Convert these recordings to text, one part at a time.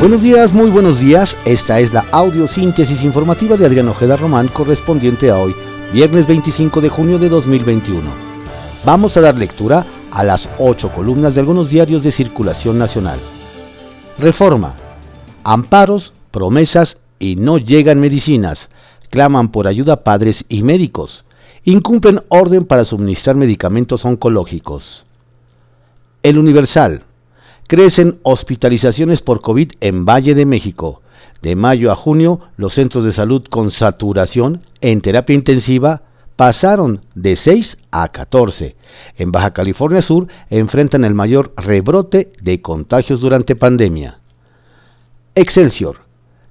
Buenos días, muy buenos días. Esta es la audiosíntesis informativa de Adrián Ojeda Román correspondiente a hoy, viernes 25 de junio de 2021. Vamos a dar lectura a las ocho columnas de algunos diarios de circulación nacional. Reforma. Amparos, promesas y no llegan medicinas. Claman por ayuda padres y médicos. Incumplen orden para suministrar medicamentos oncológicos. El Universal. Crecen hospitalizaciones por COVID en Valle de México. De mayo a junio, los centros de salud con saturación en terapia intensiva pasaron de 6 a 14. En Baja California Sur enfrentan el mayor rebrote de contagios durante pandemia. Excelsior.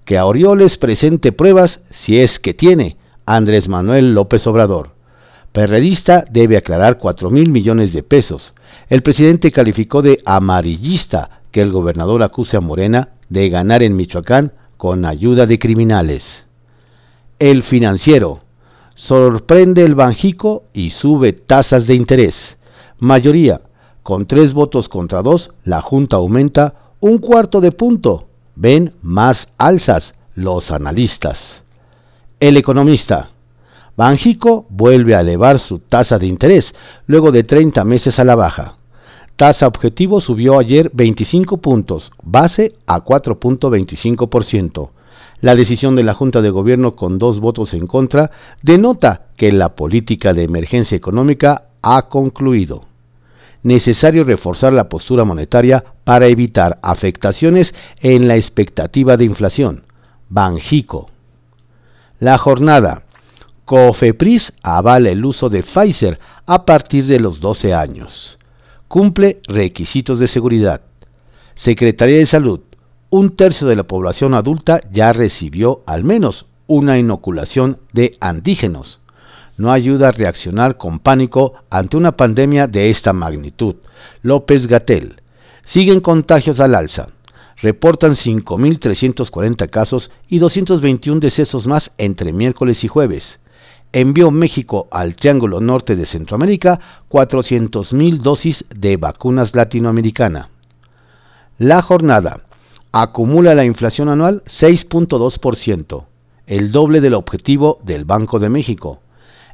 Que a Orioles presente pruebas si es que tiene Andrés Manuel López Obrador. Perredista debe aclarar 4 mil millones de pesos. El presidente calificó de amarillista que el gobernador acuse a Morena de ganar en Michoacán con ayuda de criminales. El financiero. Sorprende el Banjico y sube tasas de interés. Mayoría. Con tres votos contra dos, la Junta aumenta un cuarto de punto. Ven más alzas los analistas. El economista. Banjico vuelve a elevar su tasa de interés luego de 30 meses a la baja. Tasa objetivo subió ayer 25 puntos, base a 4.25%. La decisión de la Junta de Gobierno con dos votos en contra denota que la política de emergencia económica ha concluido. Necesario reforzar la postura monetaria para evitar afectaciones en la expectativa de inflación. Banjico. La jornada. COFEPRIS avala el uso de Pfizer a partir de los 12 años cumple requisitos de seguridad. Secretaría de Salud. Un tercio de la población adulta ya recibió al menos una inoculación de antígenos. No ayuda a reaccionar con pánico ante una pandemia de esta magnitud. López Gatel. Siguen contagios al alza. Reportan 5.340 casos y 221 decesos más entre miércoles y jueves envió México al Triángulo Norte de Centroamérica 400.000 dosis de vacunas latinoamericana. La jornada acumula la inflación anual 6.2%, el doble del objetivo del Banco de México.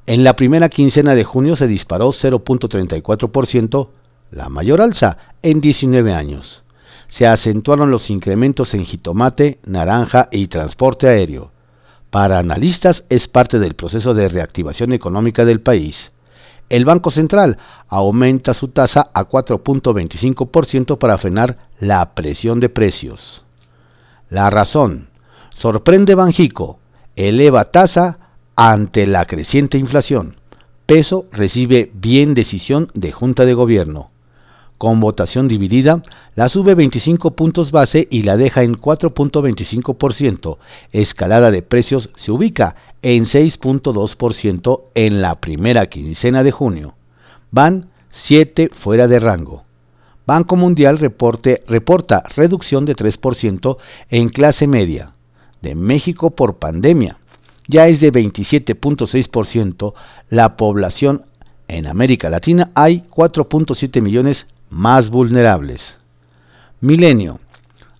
En la primera quincena de junio se disparó 0.34%, la mayor alza en 19 años. Se acentuaron los incrementos en jitomate, naranja y transporte aéreo para analistas es parte del proceso de reactivación económica del país. El Banco Central aumenta su tasa a 4.25% para frenar la presión de precios. La razón. Sorprende Banjico. Eleva tasa ante la creciente inflación. Peso recibe bien decisión de Junta de Gobierno con votación dividida, la sube 25 puntos base y la deja en 4.25%. Escalada de precios se ubica en 6.2% en la primera quincena de junio. Van 7 fuera de rango. Banco Mundial reporte, reporta reducción de 3% en clase media. De México por pandemia. Ya es de 27.6% la población en América Latina hay 4.7 millones más vulnerables. Milenio.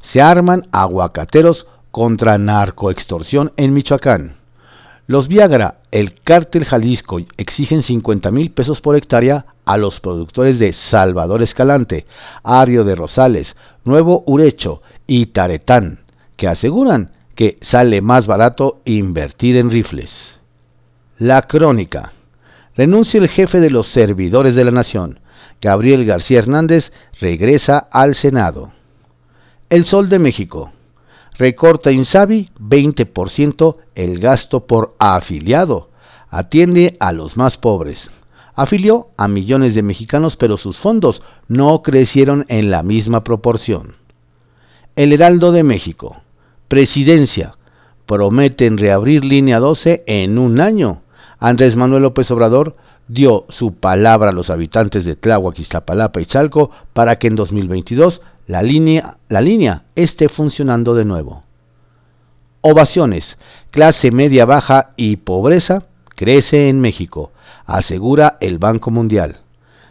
Se arman aguacateros contra narcoextorsión en Michoacán. Los Viagra, el cártel Jalisco, exigen 50 mil pesos por hectárea a los productores de Salvador Escalante, Ario de Rosales, Nuevo Urecho y Taretán, que aseguran que sale más barato invertir en rifles. La crónica. Renuncia el jefe de los servidores de la nación. Gabriel García Hernández regresa al Senado. El Sol de México. Recorta Insabi 20% el gasto por afiliado. Atiende a los más pobres. Afilió a millones de mexicanos, pero sus fondos no crecieron en la misma proporción. El Heraldo de México. Presidencia. Prometen reabrir línea 12 en un año. Andrés Manuel López Obrador dio su palabra a los habitantes de Tláhuac, Iztapalapa y Chalco para que en 2022 la línea, la línea esté funcionando de nuevo. Ovaciones. Clase media baja y pobreza crece en México, asegura el Banco Mundial.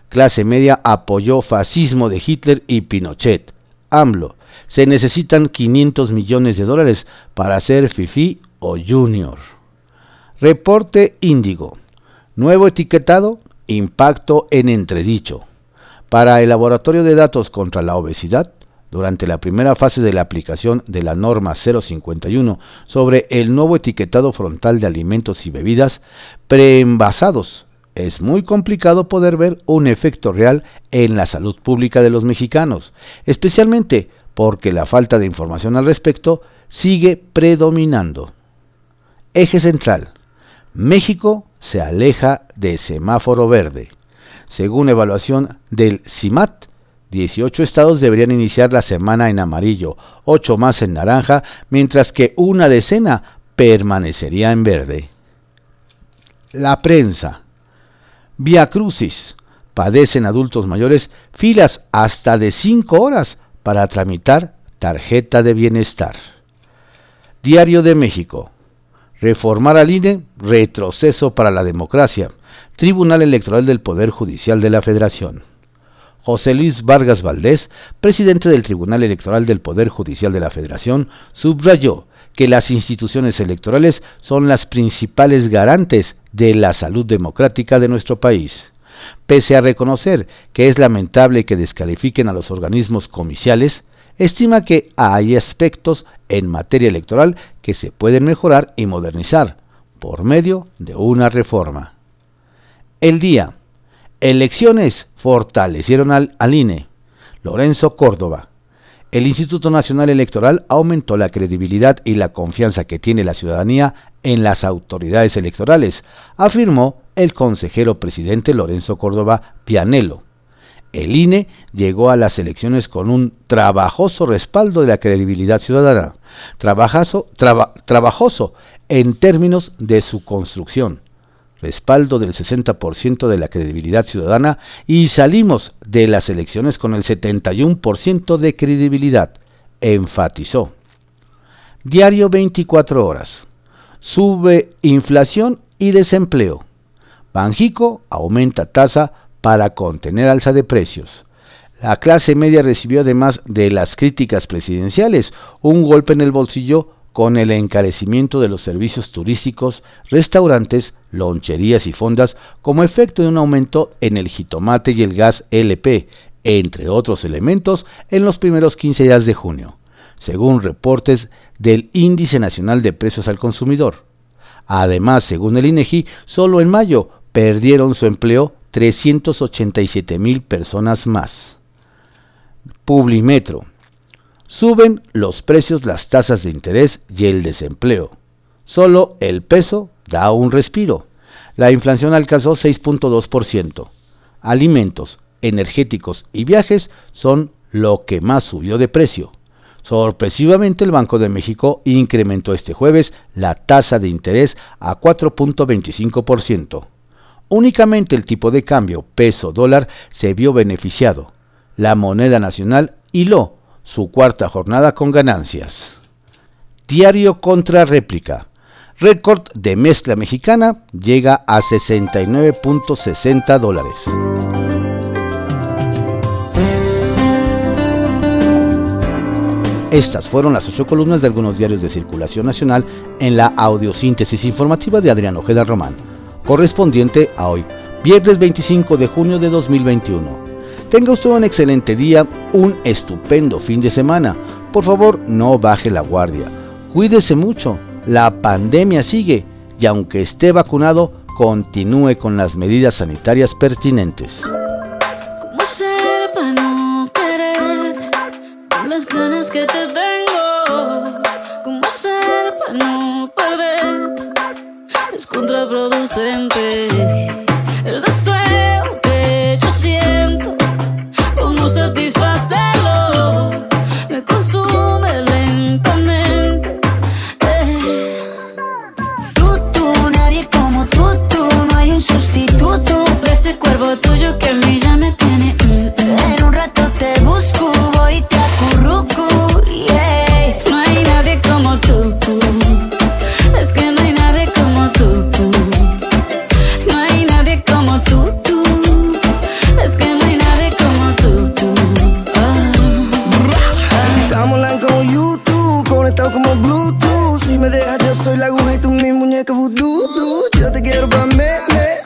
Clase media apoyó fascismo de Hitler y Pinochet. AMLO. se necesitan 500 millones de dólares para ser FIFI o Junior. Reporte Índigo. Nuevo etiquetado, impacto en entredicho. Para el Laboratorio de Datos contra la Obesidad, durante la primera fase de la aplicación de la norma 051 sobre el nuevo etiquetado frontal de alimentos y bebidas preenvasados, es muy complicado poder ver un efecto real en la salud pública de los mexicanos, especialmente porque la falta de información al respecto sigue predominando. Eje central. México se aleja de semáforo verde. Según evaluación del CIMAT, 18 estados deberían iniciar la semana en amarillo, 8 más en naranja, mientras que una decena permanecería en verde. La prensa. Vía Crucis. Padecen adultos mayores filas hasta de 5 horas para tramitar tarjeta de bienestar. Diario de México. Reformar al INE, retroceso para la democracia. Tribunal Electoral del Poder Judicial de la Federación. José Luis Vargas Valdés, presidente del Tribunal Electoral del Poder Judicial de la Federación, subrayó que las instituciones electorales son las principales garantes de la salud democrática de nuestro país pese a reconocer que es lamentable que descalifiquen a los organismos comiciales, estima que hay aspectos en materia electoral que se pueden mejorar y modernizar por medio de una reforma. El día. Elecciones fortalecieron al, al INE. Lorenzo Córdoba. El Instituto Nacional Electoral aumentó la credibilidad y la confianza que tiene la ciudadanía en las autoridades electorales, afirmó el consejero presidente Lorenzo Córdoba Pianelo. El INE llegó a las elecciones con un trabajoso respaldo de la credibilidad ciudadana, trabajoso, en términos de su construcción, respaldo del 60% de la credibilidad ciudadana y salimos de las elecciones con el 71% de credibilidad, enfatizó. Diario 24 horas. Sube inflación y desempleo. Banjico aumenta tasa para contener alza de precios. La clase media recibió además de las críticas presidenciales un golpe en el bolsillo con el encarecimiento de los servicios turísticos, restaurantes, loncherías y fondas como efecto de un aumento en el jitomate y el gas LP, entre otros elementos, en los primeros 15 días de junio, según reportes del Índice Nacional de Precios al Consumidor. Además, según el INEGI, solo en mayo perdieron su empleo 387 mil personas más. Publimetro. Suben los precios, las tasas de interés y el desempleo. Solo el peso da un respiro. La inflación alcanzó 6.2%. Alimentos, energéticos y viajes son lo que más subió de precio. Sorpresivamente, el Banco de México incrementó este jueves la tasa de interés a 4.25%. Únicamente el tipo de cambio peso-dólar se vio beneficiado. La moneda nacional hiló su cuarta jornada con ganancias. Diario contra réplica. Récord de mezcla mexicana llega a 69.60 dólares. Estas fueron las ocho columnas de algunos diarios de circulación nacional en la audiosíntesis informativa de Adrián Ojeda Román correspondiente a hoy, viernes 25 de junio de 2021. Tenga usted un excelente día, un estupendo fin de semana. Por favor, no baje la guardia. Cuídese mucho. La pandemia sigue y aunque esté vacunado, continúe con las medidas sanitarias pertinentes. Contraproducente. conectado como Bluetooth. Si me dejas, yo soy la aguja y tú mi muñeca vudú. Yo te quiero pa' me.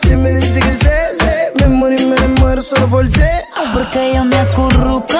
Si me dice que se, se, me muero y me muero solo por ti. Porque yo me acurruco